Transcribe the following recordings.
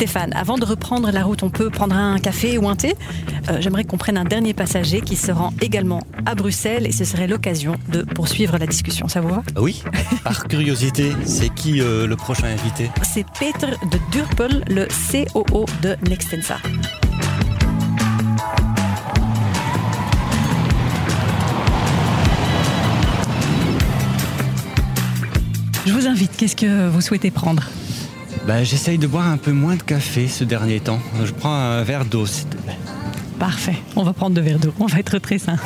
Stéphane, avant de reprendre la route, on peut prendre un café ou un thé. Euh, J'aimerais qu'on prenne un dernier passager qui se rend également à Bruxelles et ce serait l'occasion de poursuivre la discussion. Ça vous va? Oui, par curiosité, c'est qui euh, le prochain invité? C'est Peter de Durpel, le COO de Nextensa. Je vous invite, qu'est-ce que vous souhaitez prendre? Ben, J'essaye de boire un peu moins de café ce dernier temps. Je prends un verre d'eau, s'il te plaît. Parfait, on va prendre de verre d'eau, on va être très sain.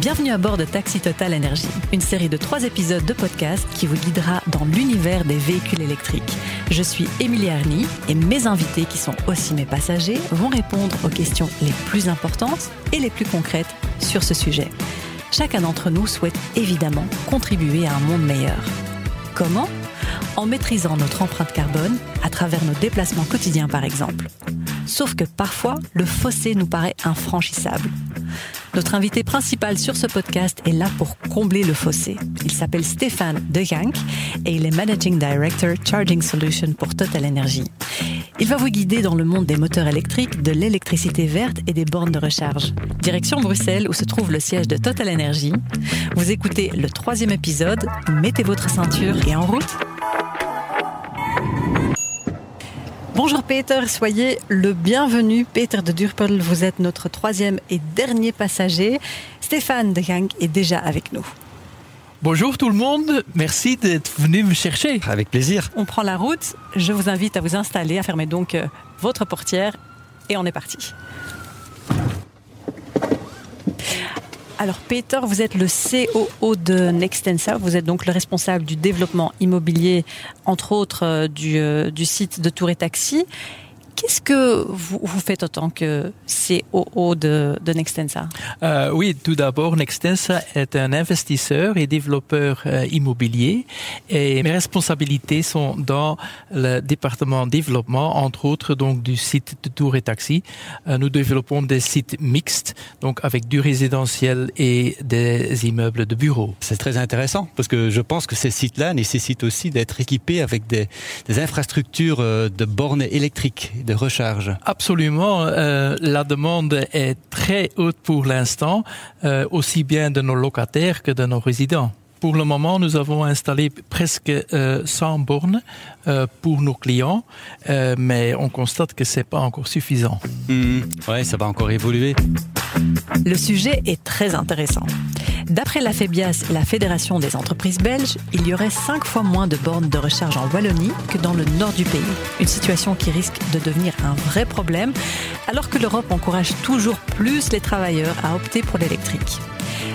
Bienvenue à bord de Taxi Total Energy, une série de trois épisodes de podcast qui vous guidera dans l'univers des véhicules électriques. Je suis Émilie Arny et mes invités, qui sont aussi mes passagers, vont répondre aux questions les plus importantes et les plus concrètes sur ce sujet. Chacun d'entre nous souhaite évidemment contribuer à un monde meilleur. Comment En maîtrisant notre empreinte carbone à travers nos déplacements quotidiens par exemple. Sauf que parfois, le fossé nous paraît infranchissable. Notre invité principal sur ce podcast est là pour combler le fossé. Il s'appelle Stéphane De et il est Managing Director Charging Solution pour Total Energy. Il va vous guider dans le monde des moteurs électriques, de l'électricité verte et des bornes de recharge. Direction Bruxelles où se trouve le siège de Total Energy. Vous écoutez le troisième épisode, mettez votre ceinture et en route Bonjour Peter, soyez le bienvenu. Peter de Durpel, vous êtes notre troisième et dernier passager. Stéphane de Gang est déjà avec nous. Bonjour tout le monde, merci d'être venu me chercher. Avec plaisir. On prend la route, je vous invite à vous installer, à fermer donc euh, votre portière et on est parti. Alors Peter, vous êtes le COO de Nextensa, vous êtes donc le responsable du développement immobilier, entre autres euh, du, euh, du site de Tour et Taxi. Qu'est-ce que vous, vous, faites en tant que COO de, de Nextensa? Euh, Oui, tout d'abord, Nextensa est un investisseur et développeur euh, immobilier et mes responsabilités sont dans le département développement, entre autres donc du site de Tour et Taxi. Euh, nous développons des sites mixtes, donc avec du résidentiel et des immeubles de bureaux. C'est très intéressant parce que je pense que ces sites-là nécessitent aussi d'être équipés avec des, des infrastructures de bornes électriques de recharge. Absolument. Euh, la demande est très haute pour l'instant, euh, aussi bien de nos locataires que de nos résidents. Pour le moment, nous avons installé presque euh, 100 bornes euh, pour nos clients, euh, mais on constate que c'est pas encore suffisant. Mmh, ouais, ça va encore évoluer. Le sujet est très intéressant. D'après la FEBIAS, la Fédération des entreprises belges, il y aurait cinq fois moins de bornes de recharge en Wallonie que dans le nord du pays. Une situation qui risque de devenir un vrai problème, alors que l'Europe encourage toujours plus les travailleurs à opter pour l'électrique.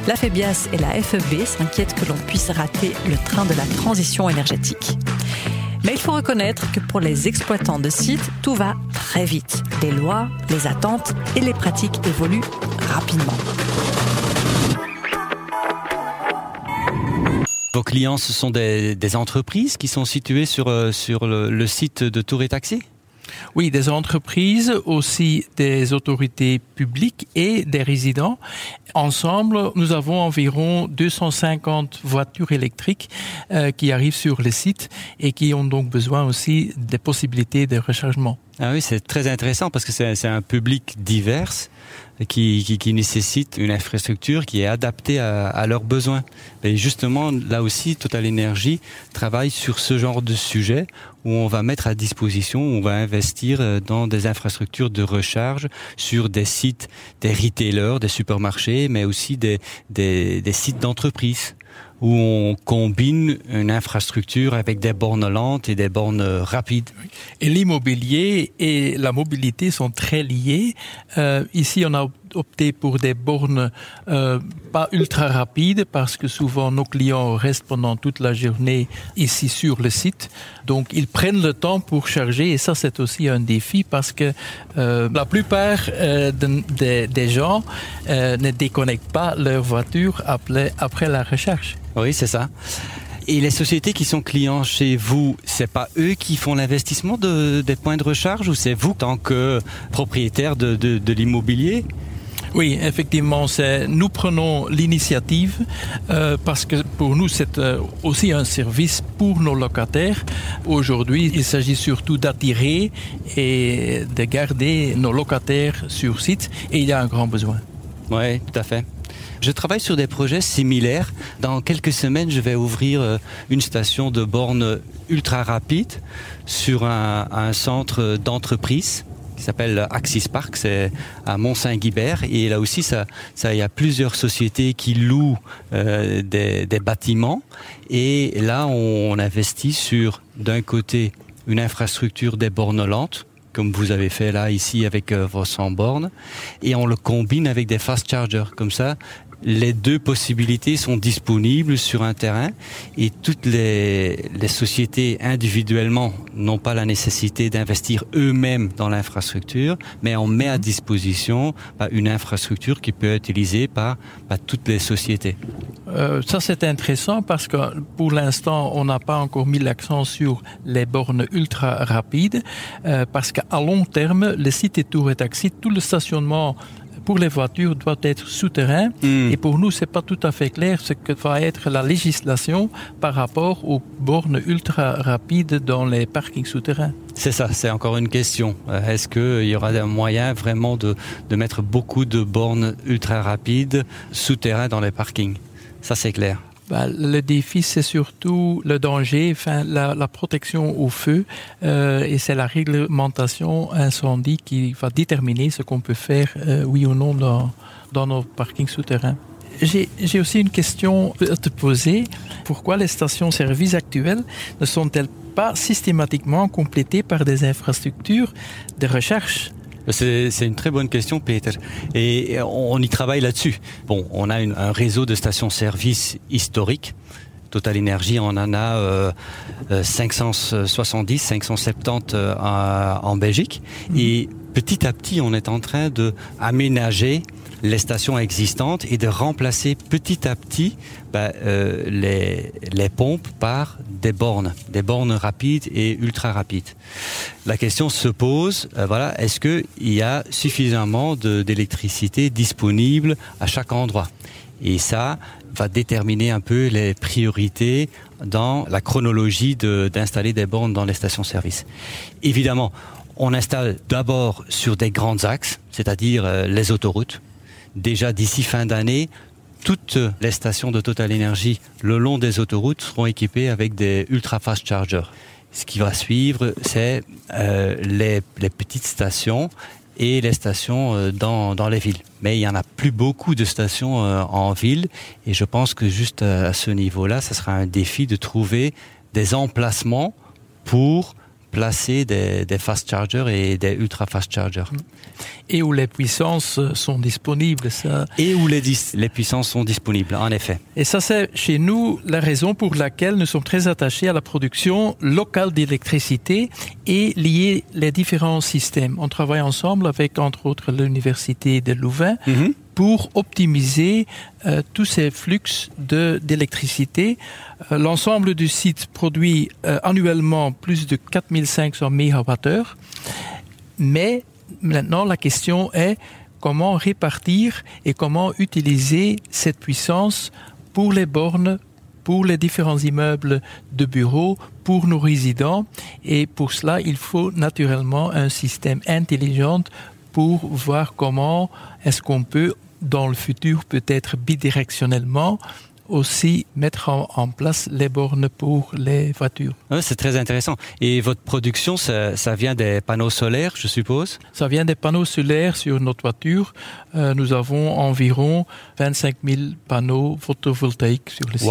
La FEBIAS et la FEB s'inquiètent que l'on puisse rater le train de la transition énergétique. Mais il faut reconnaître que pour les exploitants de sites, tout va très vite. Les lois, les attentes et les pratiques évoluent rapidement. Vos clients, ce sont des, entreprises qui sont situées sur, euh, le site de Tour et Taxi? Oui, des entreprises, aussi des autorités publiques et des résidents. Ensemble, nous avons environ 250 voitures électriques euh, qui arrivent sur le site et qui ont donc besoin aussi des possibilités de rechargement. Ah oui, c'est très intéressant parce que c'est un public divers qui, nécessite une infrastructure qui est adaptée à, leurs besoins. Et justement, là aussi, Total Energy travaille sur ce genre de sujet où on va mettre à disposition, on va investir dans des infrastructures de recharge sur des sites, des retailers, des supermarchés, mais aussi des, des, des sites d'entreprise où on combine une infrastructure avec des bornes lentes et des bornes rapides. Et l'immobilier et la mobilité sont très liés. Euh, ici, on a opté pour des bornes euh, pas ultra rapides parce que souvent nos clients restent pendant toute la journée ici sur le site. Donc ils prennent le temps pour charger et ça c'est aussi un défi parce que euh, la plupart euh, de, de, des gens ne déconnectent pas leur voiture après, après la recherche. Oui, c'est ça. Et les sociétés qui sont clients chez vous, c'est pas eux qui font l'investissement de, des points de recharge ou c'est vous, tant que propriétaire de, de l'immobilier? Oui, effectivement, nous prenons l'initiative euh, parce que pour nous, c'est euh, aussi un service pour nos locataires. Aujourd'hui, il s'agit surtout d'attirer et de garder nos locataires sur site et il y a un grand besoin. Oui, tout à fait. Je travaille sur des projets similaires. Dans quelques semaines, je vais ouvrir euh, une station de borne ultra rapide sur un, un centre d'entreprise qui s'appelle Axis Park, c'est à Mont-Saint-Guibert. Et là aussi, il y a plusieurs sociétés qui louent euh, des, bâtiments. Et là, on, investit sur, d'un côté, une infrastructure lentes, comme vous avez fait là ici avec euh, vos 100 bornes, et on le combine avec des fast chargers. Comme ça, les deux possibilités sont disponibles sur un terrain et toutes les, les sociétés individuellement n'ont pas la nécessité d'investir eux-mêmes dans l'infrastructure, mais on met à mhm. disposition bah, une infrastructure qui peut être utilisée par, par toutes les sociétés. Euh, ça c'est intéressant parce que pour l'instant on n'a pas encore mis l'accent sur les bornes ultra rapides euh, parce qu'à long terme le site et tour et taxi tout le stationnement pour les voitures doit être souterrain mm. et pour nous c'est pas tout à fait clair ce que va être la législation par rapport aux bornes ultra rapides dans les parkings souterrains. C'est ça, c'est encore une question. Euh, est-ce qu'il y aura un moyen vraiment de, de mettre beaucoup de bornes ultra rapides souterrains dans les parkings? Ça c'est clair. Bah, le défi, c'est surtout le danger, enfin, la, la protection au feu, euh, et c'est la réglementation incendie qui va déterminer ce qu'on peut faire, euh, oui ou non, dans, dans nos parkings souterrains. J'ai aussi une question à te poser. Pourquoi les stations-service actuelles ne sont-elles pas systématiquement complétées par des infrastructures de recherche? C'est une très bonne question, Peter. Et on y travaille là-dessus. Bon, on a une, un réseau de stations-service historique. Total Énergie, on en a euh, 570, 570 euh, en Belgique. Mmh. Et petit à petit, on est en train de aménager les stations existantes et de remplacer petit à petit bah, euh, les, les pompes par des bornes, des bornes rapides et ultra rapides. La question se pose, euh, voilà, est-ce qu'il y a suffisamment d'électricité disponible à chaque endroit? Et ça va déterminer un peu les priorités dans la chronologie d'installer de, des bornes dans les stations-service. Évidemment, on installe d'abord sur des grands axes, c'est-à-dire euh, les autoroutes, déjà d'ici fin d'année, toutes les stations de Total Energy le long des autoroutes seront équipées avec des ultra fast chargers. Ce qui va suivre, c'est euh, les, petites stations et les stations euh, dans, les villes. Mais il y en a plus beaucoup de stations euh, en ville et je pense que juste à, à ce niveau-là, ce sera un défi de trouver des emplacements pour placer des, des fast chargers et des ultra fast chargers. Et où les puissances sont disponibles. Ça. Et où les, les puissances sont disponibles, en effet. Et ça, c'est chez nous la raison pour laquelle nous sommes très attachés à la production locale d'électricité et lier les différents systèmes. On travaille ensemble avec, entre autres, l'Université de Louvain. Mm -hmm pour optimiser euh, tous ces flux d'électricité. Euh, L'ensemble du site produit euh, annuellement plus de 4500 MWh. Mais maintenant, la question est comment répartir et comment utiliser cette puissance pour les bornes pour les différents immeubles de bureaux, pour nos résidents. Et pour cela, il faut naturellement un système intelligent pour voir comment est-ce qu'on peut dans le futur peut-être bidirectionnellement aussi mettre en, en place les bornes pour les voitures. Ouais, C'est très intéressant. Et votre production, ça, ça vient des panneaux solaires, je suppose? Ça vient des panneaux solaires sur notre voiture. Euh, nous avons environ 25 000 panneaux photovoltaïques sur le site.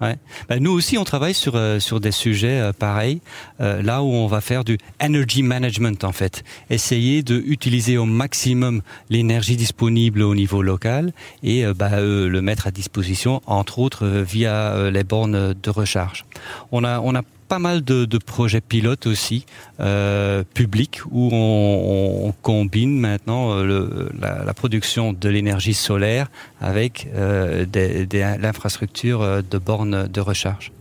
Ben, nous aussi, on travaille sur euh, sur des sujets euh, pareils, euh, là où on va faire du energy management en fait, essayer de utiliser au maximum l'énergie disponible au niveau local et ben, le mettre à disposition, entre autres euh, via les bornes de recharge. On a on a pas mal de, projets pilotes aussi euh, publics où on, combine maintenant euh, la, production de l'énergie solaire avec euh, l'infrastructure euh, de bornes de recharge.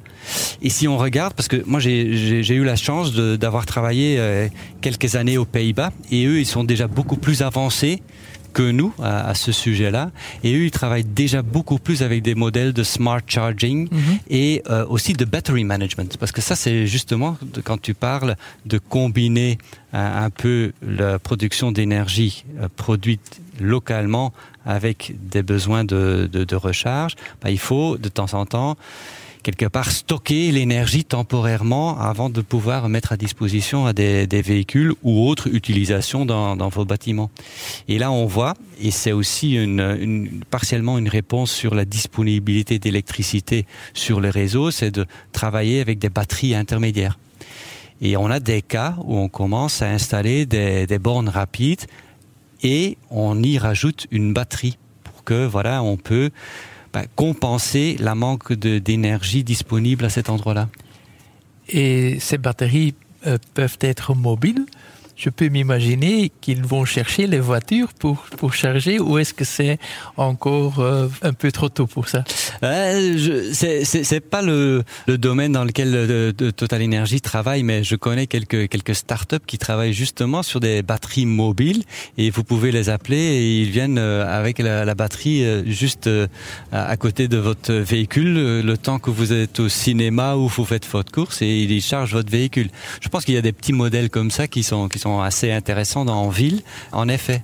Et si on regarde, parce que moi j'ai eu la chance d'avoir travaillé quelques années aux Pays-Bas et eux ils sont déjà beaucoup plus avancés que nous à, ce sujet-là. Et eux, ils travaillent déjà beaucoup plus avec des modèles de smart charging mhm. et euh, aussi de battery management. Parce que ça, c'est justement quand tu parles de combiner un, peu la production d'énergie euh, produite localement avec des besoins de, de, de recharge, bah, il faut de temps en temps quelque part stocker l'énergie temporairement avant de pouvoir mettre à disposition à des, des véhicules ou autres utilisations dans, dans, vos bâtiments. Et là, on voit, et c'est aussi une, une, partiellement une réponse sur la disponibilité d'électricité sur les réseaux, c'est de travailler avec des batteries intermédiaires. Et on a des cas où on commence à installer des, des bornes rapides et on y rajoute une batterie pour que voilà, on peut compenser la manque d'énergie disponible à cet endroit-là. Et ces batteries euh, peuvent être mobiles je peux m'imaginer qu'ils vont chercher les voitures pour, pour charger ou est-ce que c'est encore euh, un peu trop tôt pour ça? Euh, C'est pas le, le, domaine dans lequel euh, Total Energy travaille, mais je connais quelques, quelques startups qui travaillent justement sur des batteries mobiles et vous pouvez les appeler et ils viennent euh, avec la, la batterie juste à côté de votre véhicule le temps que vous êtes au cinéma ou vous faites votre course et ils chargent votre véhicule. Je pense qu'il y a des petits modèles comme ça qui sont, qui sont assez intéressants en ville, en effet.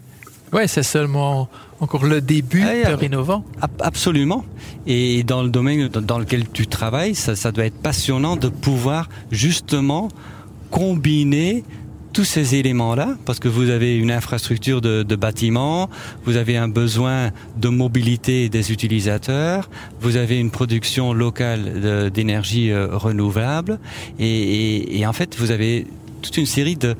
Oui, c'est seulement encore le début ah, de innovant. Absolument. Et dans le domaine dans lequel tu travailles, ça, ça doit être passionnant de pouvoir justement combiner tous ces éléments-là, parce que vous avez une infrastructure de, de bâtiments, vous avez un besoin de mobilité des utilisateurs, vous avez une production locale d'énergie euh, renouvelable, et, et, et, en fait, vous avez toute une série de,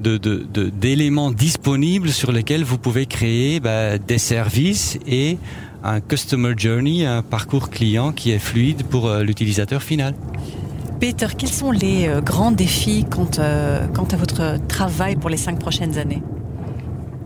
d'éléments de, disponibles sur lesquels vous pouvez créer bah, des services et un customer journey, un parcours client qui est fluide pour euh, l'utilisateur final. Peter, quels sont les euh, grands défis quant, euh, quant à votre travail pour les cinq prochaines années?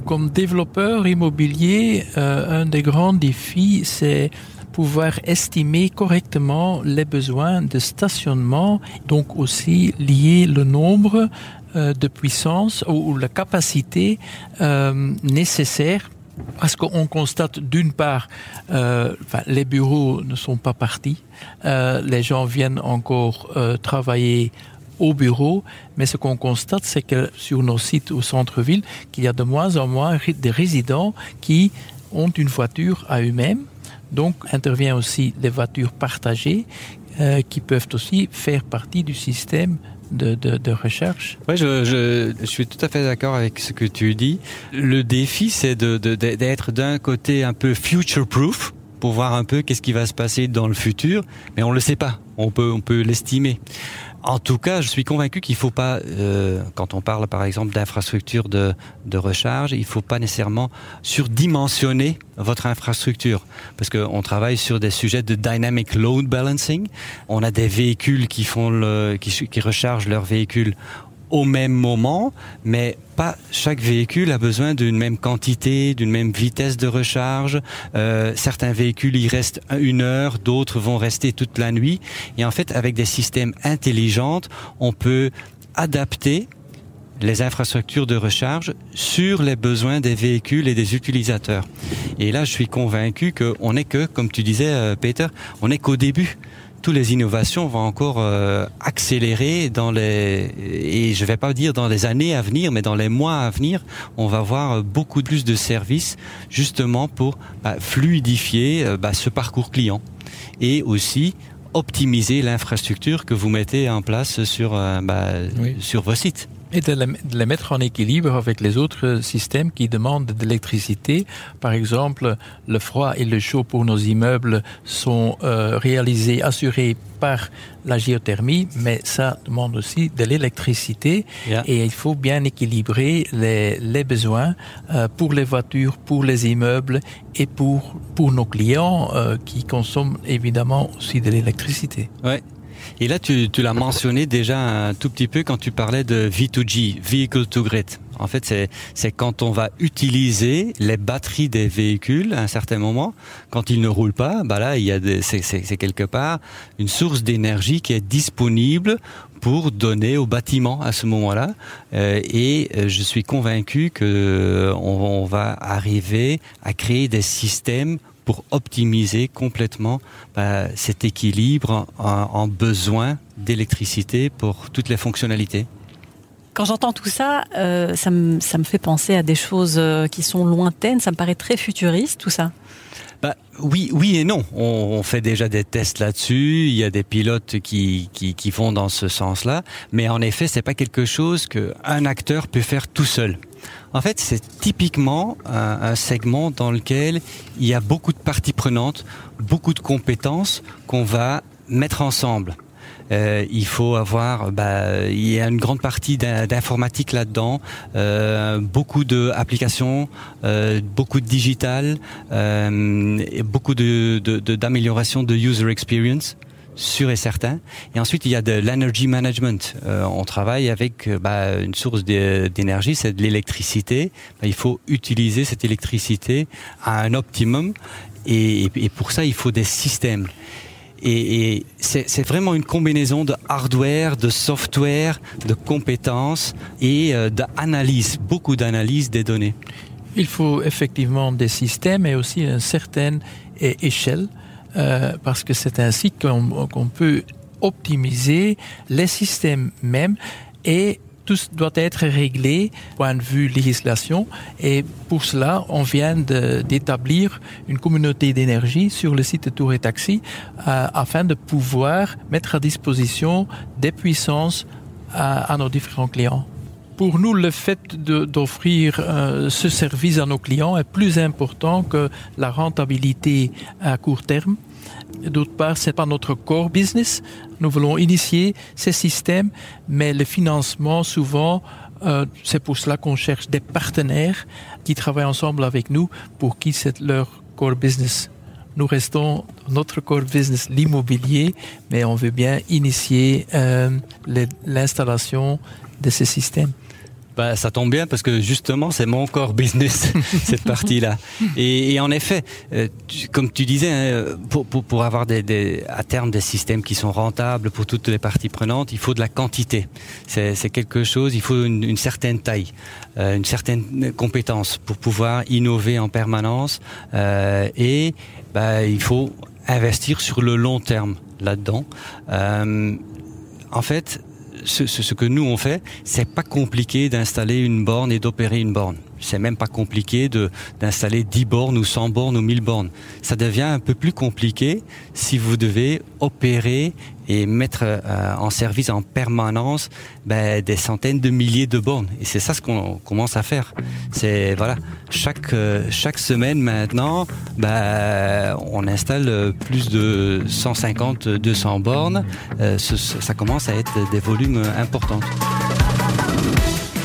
Comme développeur immobilier, un des grands défis, c'est pouvoir estimer correctement les besoins de stationnement, donc aussi lier le nombre de puissance ou, la capacité euh, nécessaire parce qu'on constate d'une part, euh, les bureaux ne sont pas partis, euh, les gens viennent encore euh, travailler au bureau, mais ce qu'on constate, c'est que sur nos sites au centre-ville, qu'il y a de moins en moins de résidents qui ont une voiture à eux-mêmes. Donc intervient aussi les voitures partagées euh, qui peuvent aussi faire partie du système de, de, de recherche. Oui, je, je, je, suis tout à fait d'accord avec ce que tu dis. Le défi, c'est d'être d'un côté un peu future-proof pour voir un peu qu'est-ce qui va se passer dans le futur, mais on le sait pas. On peut, on peut l'estimer. En tout cas, je suis convaincu qu'il faut pas, euh, quand on parle par exemple d'infrastructure de, de recharge, il faut pas nécessairement surdimensionner votre infrastructure, parce qu'on travaille sur des sujets de dynamic load balancing. On a des véhicules qui font le, qui rechargent leurs véhicules au même moment, mais pas chaque véhicule a besoin d'une même quantité, d'une même vitesse de recharge. Euh, certains véhicules y restent une heure, d'autres vont rester toute la nuit. Et en fait, avec des systèmes intelligents, on peut adapter les infrastructures de recharge sur les besoins des véhicules et des utilisateurs. Et là, je suis convaincu qu'on n'est que, comme tu disais, euh, Peter, on n'est qu'au début toutes les innovations vont encore euh, accélérer dans les et je vais pas dire dans les années à venir, mais dans les mois à venir, on va voir beaucoup plus de services justement pour bah, fluidifier euh, bah, ce parcours client et aussi optimiser l'infrastructure que vous mettez en place sur euh, bah, oui. sur vos sites et de les mettre en équilibre avec les autres systèmes qui demandent de l'électricité. Par exemple, le froid et le chaud pour nos immeubles sont euh, réalisés, assurés par la géothermie, mais ça demande aussi de l'électricité yeah. et il faut bien équilibrer les, les besoins euh, pour les voitures, pour les immeubles et pour, pour nos clients euh, qui consomment évidemment aussi de l'électricité. Ouais. Et là, tu, tu l'as mentionné déjà un tout petit peu quand tu parlais de V2G, Vehicle to Grid. En fait, c'est, quand on va utiliser les batteries des véhicules à un certain moment, quand ils ne roulent pas, bah là, il y a c'est, quelque part une source d'énergie qui est disponible pour donner au bâtiment à ce moment-là. Euh, et euh, je suis convaincu que euh, on va arriver à créer des systèmes pour optimiser complètement bah, cet équilibre en, en besoin d'électricité pour toutes les fonctionnalités. Quand j'entends tout ça, euh, ça, me, ça me fait penser à des choses euh, qui sont lointaines. Ça me paraît très futuriste, tout ça. Bah, oui, oui et non. On, on fait déjà des tests là-dessus. Il y a des pilotes qui, qui, qui vont dans ce sens-là. Mais en effet, c'est pas quelque chose qu'un acteur peut faire tout seul. En fait, c'est typiquement un, un, segment dans lequel il y a beaucoup de parties prenantes, beaucoup de compétences qu'on va mettre ensemble. Euh, il faut avoir, bah, il y a une grande partie d'informatique là-dedans, euh, beaucoup d'applications, euh, beaucoup de digital, euh, beaucoup de d'amélioration de, de, user experience sûr et certain. Et ensuite, il y a de l'energy management. Euh, on travaille avec bah, une source d'énergie, c'est de l'électricité. Bah, il faut utiliser cette électricité à un optimum. Et, et, pour ça, il faut des systèmes. Et, et c'est vraiment une combinaison de hardware, de software, de compétences et euh, d'analyse, beaucoup d'analyse des données. Il faut effectivement des systèmes et aussi une certaine échelle, euh, parce que c'est ainsi qu'on qu peut optimiser les systèmes même et tout doit être réglé point de vue législation et pour cela on vient d'établir une communauté d'énergie sur le site Tour et Taxi euh, afin de pouvoir mettre à disposition des puissances à, à nos différents clients. Pour nous, le fait d'offrir euh, ce service à nos clients est plus important que la rentabilité à court terme. D'autre part, ce n'est pas notre core business. Nous voulons initier ces systèmes, mais le financement, souvent, euh, c'est pour cela qu'on cherche des partenaires qui travaillent ensemble avec nous pour qui c'est leur core business. Nous restons notre core business, l'immobilier, mais on veut bien initier euh, l'installation de ces systèmes. Bah, ça tombe bien parce que justement c'est mon core business cette partie-là. Et, et en effet, euh, tu, comme tu disais, hein, pour, pour, pour avoir des, des, à terme des systèmes qui sont rentables pour toutes les parties prenantes, il faut de la quantité. C'est quelque chose, il faut une, une certaine taille, euh, une certaine compétence pour pouvoir innover en permanence. Euh, et bah, il faut investir sur le long terme là-dedans. Euh, en fait, ce, que nous on fait, c'est pas compliqué d'installer une borne et d'opérer une borne. C'est même pas compliqué d'installer 10 bornes ou 100 bornes ou 1000 bornes. Ça devient un peu plus compliqué si vous devez opérer et mettre euh, en service en permanence ben, des centaines de milliers de bornes. Et c'est ça ce qu'on commence à faire. C'est voilà, chaque euh, chaque semaine maintenant, ben, on installe plus de 150, 200 bornes. Euh, ça commence à être des volumes importants.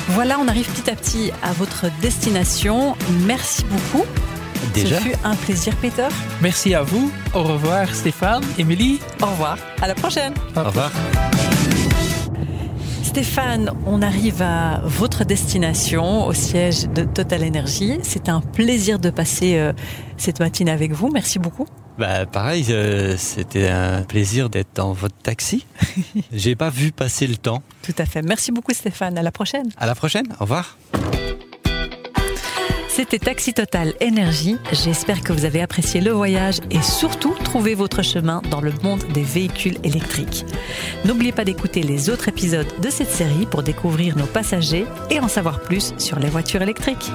Voilà, on arrive petit à petit à votre destination. Merci beaucoup. Déjà. Ce fut un plaisir, Peter. Merci à vous. Au revoir, Stéphane, Émilie. Au revoir. À la prochaine. Au revoir. Stéphane, on arrive à votre destination, au siège de Total Energy. C'est un plaisir de passer euh, cette matinée avec vous. Merci beaucoup. Bah, pareil, euh, c'était un plaisir d'être dans votre taxi. J'ai pas vu passer le temps. Tout à fait. Merci beaucoup, Stéphane. À la prochaine. À la prochaine. Au revoir. C'était Taxi Total Énergie. J'espère que vous avez apprécié le voyage et surtout trouvé votre chemin dans le monde des véhicules électriques. N'oubliez pas d'écouter les autres épisodes de cette série pour découvrir nos passagers et en savoir plus sur les voitures électriques.